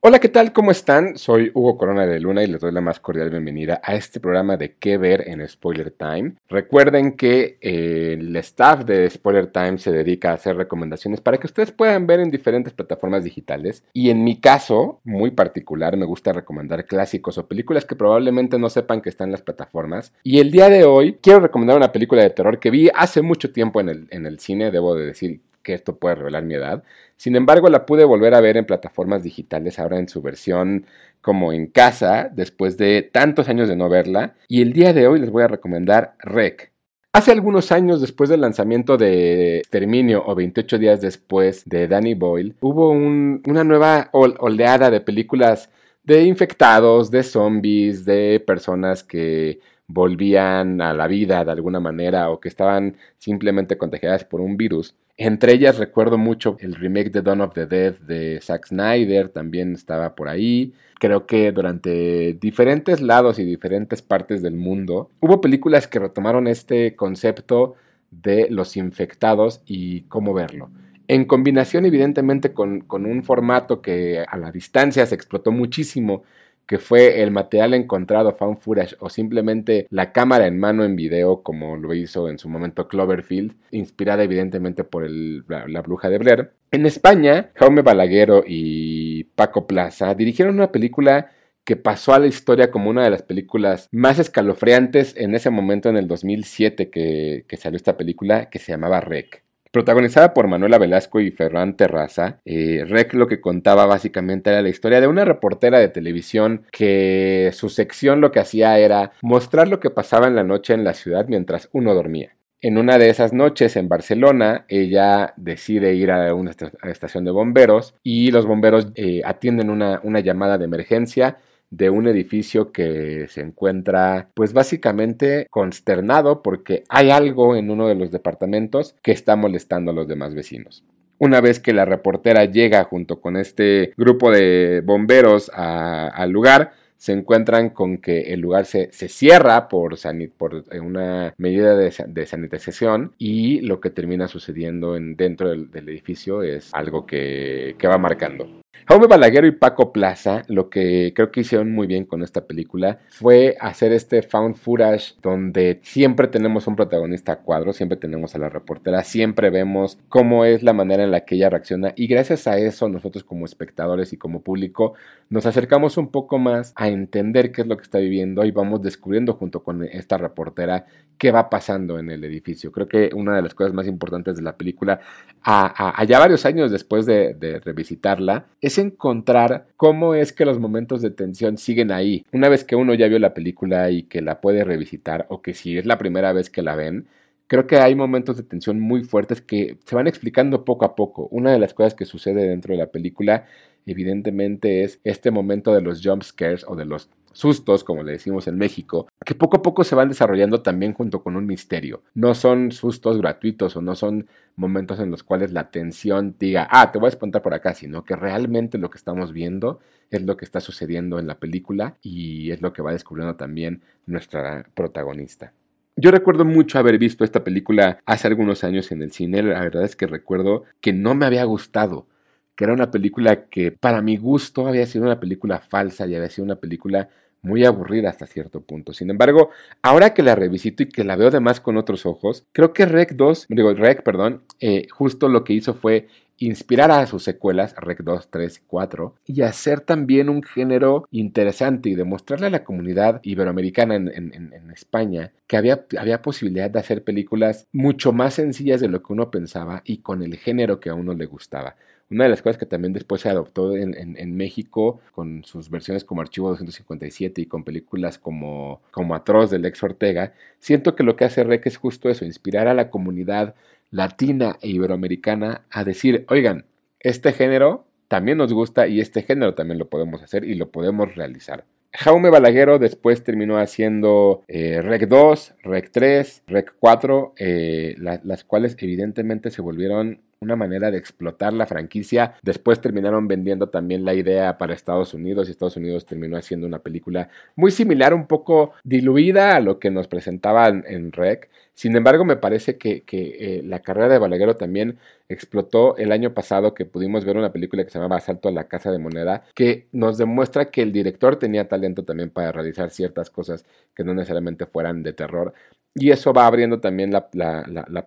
Hola, ¿qué tal? ¿Cómo están? Soy Hugo Corona de Luna y les doy la más cordial bienvenida a este programa de qué ver en Spoiler Time. Recuerden que eh, el staff de Spoiler Time se dedica a hacer recomendaciones para que ustedes puedan ver en diferentes plataformas digitales. Y en mi caso, muy particular, me gusta recomendar clásicos o películas que probablemente no sepan que están en las plataformas. Y el día de hoy quiero recomendar una película de terror que vi hace mucho tiempo en el, en el cine, debo de decir que esto puede revelar mi edad. Sin embargo, la pude volver a ver en plataformas digitales, ahora en su versión como en casa, después de tantos años de no verla. Y el día de hoy les voy a recomendar Rec. Hace algunos años, después del lanzamiento de Terminio o 28 días después de Danny Boyle, hubo una nueva oleada de películas de infectados, de zombies, de personas que volvían a la vida de alguna manera o que estaban simplemente contagiadas por un virus. Entre ellas recuerdo mucho el remake de Dawn of the Dead de Zack Snyder, también estaba por ahí. Creo que durante diferentes lados y diferentes partes del mundo hubo películas que retomaron este concepto de los infectados y cómo verlo. En combinación evidentemente con, con un formato que a la distancia se explotó muchísimo que fue el material encontrado found footage o simplemente la cámara en mano en video como lo hizo en su momento Cloverfield, inspirada evidentemente por la, bruja de Blair. En España, Jaume Balaguero y Paco Plaza dirigieron una película que pasó a la historia como una de las películas más escalofriantes en ese momento en el 2007 que, que salió esta película que se llamaba Rec. Protagonizada por Manuela Velasco y Ferran Terraza, eh, Rec lo que contaba básicamente era la historia de una reportera de televisión que su sección lo que hacía era mostrar lo que pasaba en la noche en la ciudad mientras uno dormía. En una de esas noches en Barcelona, ella decide ir a una estación de bomberos y los bomberos eh, atienden una, una llamada de emergencia de un edificio que se encuentra pues básicamente consternado porque hay algo en uno de los departamentos que está molestando a los demás vecinos. Una vez que la reportera llega junto con este grupo de bomberos al lugar, se encuentran con que el lugar se, cierra por, por, eh, una medida de, sanitización y lo que termina sucediendo en, dentro del, edificio es algo que, que va marcando. Jaume Balaguero y Paco Plaza, lo que creo que hicieron muy bien con esta película fue hacer este found footage donde siempre tenemos un protagonista a cuadro, siempre tenemos a la reportera, siempre vemos cómo es la manera en la que ella reacciona y gracias a eso nosotros como espectadores y como público nos acercamos un poco más a entender qué es lo que está viviendo y vamos descubriendo junto con esta reportera qué va pasando en el edificio. Creo que una de las cosas más importantes de la película, allá varios años después de, de revisitarla, encontrar cómo es que los momentos de tensión siguen ahí. Una vez que uno ya vio la película y que la puede revisitar, o que si es la primera vez que la ven, creo que hay momentos de tensión muy fuertes que se van explicando poco a poco. Una de las cosas que sucede dentro de la película, evidentemente, es este momento de los jump scares o de los sustos, como le decimos en México, que poco a poco se van desarrollando también junto con un misterio. No son sustos gratuitos o no son momentos en los cuales la tensión diga, ah, te voy a espantar por acá, sino que realmente lo que estamos viendo es lo que está sucediendo en la película y es lo que va descubriendo también nuestra protagonista. Yo recuerdo mucho haber visto esta película hace algunos años en el cine. La verdad es que recuerdo que no me había gustado, que era una película que para mi gusto había sido una película falsa y había sido una película muy aburrida hasta cierto punto. Sin embargo, ahora que la revisito y que la veo además con otros ojos, creo que Rec 2, digo, Rec, perdón, eh, justo lo que hizo fue inspirar a sus secuelas, Rec 2, 3 y 4, y hacer también un género interesante y demostrarle a la comunidad iberoamericana en, en, España que había, había posibilidad de hacer películas mucho más sencillas de lo que uno pensaba y con el género que a uno le gustaba. Una de las cosas que también después se adoptó en, México con sus versiones como Archivo 257 y con películas como, como Atroz del ex Ortega, siento que lo que hace REC es justo eso, inspirar a la comunidad latina e iberoamericana a decir, oigan, este género también nos gusta y este género también lo podemos hacer y lo podemos realizar. Jaume Balaguero después terminó haciendo eh, Rec 2, Rec 3, Rec 4, eh, las cuales evidentemente se volvieron una manera de explotar la franquicia. Después terminaron vendiendo también la idea para Estados Unidos y Estados Unidos terminó haciendo una película muy similar, un poco diluida a lo que nos presentaban en Rec. Sin embargo, me parece que, eh, la carrera de Balaguero también explotó el año pasado que pudimos ver una película que se llamaba Asalto a la Casa de Moneda, que nos demuestra que el director tenía talento también para realizar ciertas cosas que no necesariamente fueran de terror. Y eso va abriendo también la,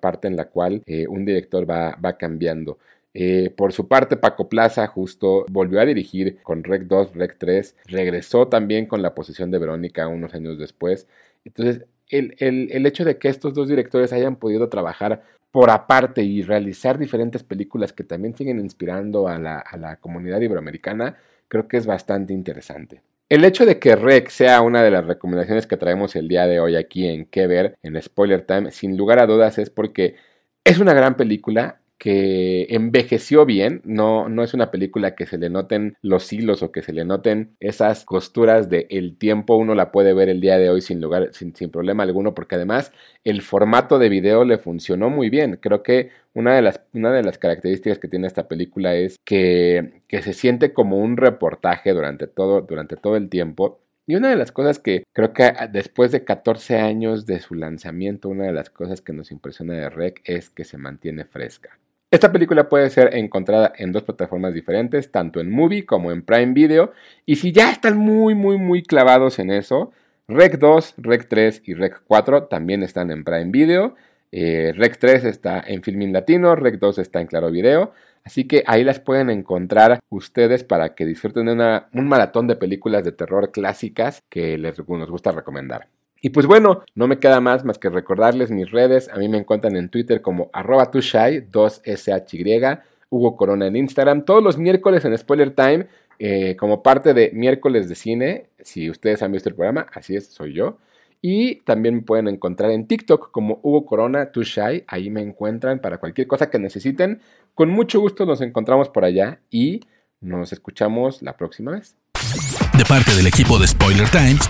parte en la cual eh, un director va, va cambiando. Eh, por su parte, Paco Plaza justo volvió a dirigir con Rec 2, Rec 3, regresó también con la posición de Verónica unos años después. Entonces, el, hecho de que estos dos directores hayan podido trabajar por aparte y realizar diferentes películas que también siguen inspirando a la, a la comunidad iberoamericana, creo que es bastante interesante. El hecho de que Rec sea una de las recomendaciones que traemos el día de hoy aquí en Que Ver, en Spoiler Time, sin lugar a dudas es porque es una gran película, que envejeció bien, no, no es una película que se le noten los hilos o que se le noten esas costuras del el tiempo, uno la puede ver el día de hoy sin lugar, sin, sin, problema alguno, porque además el formato de video le funcionó muy bien. Creo que una de las, una de las características que tiene esta película es que, que se siente como un reportaje durante todo, durante todo el tiempo y una de las cosas que creo que después de 14 años de su lanzamiento, una de las cosas que nos impresiona de Rec es que se mantiene fresca. Esta película puede ser encontrada en dos plataformas diferentes, tanto en Movie como en Prime Video. Y si ya están muy, muy, muy clavados en eso, Rec 2, Rec 3 y Rec 4 también están en Prime Video. Eh, Rec 3 está en Filmin Latino, Rec 2 está en Claro Video. Así que ahí las pueden encontrar ustedes para que disfruten de un maratón de películas de terror clásicas que les, gusta recomendar. Y pues bueno, no me queda más más que recordarles mis redes. A mí me encuentran en Twitter como arroba 2SHY, Hugo Corona en Instagram, todos los miércoles en Spoiler Time, eh, como parte de miércoles de cine. Si ustedes han visto el programa, así es, soy yo. Y también me pueden encontrar en TikTok como Hugo Corona Tushai. Ahí me encuentran para cualquier cosa que necesiten. Con mucho gusto nos encontramos por allá y nos escuchamos la próxima vez. De parte del equipo de Spoiler Times,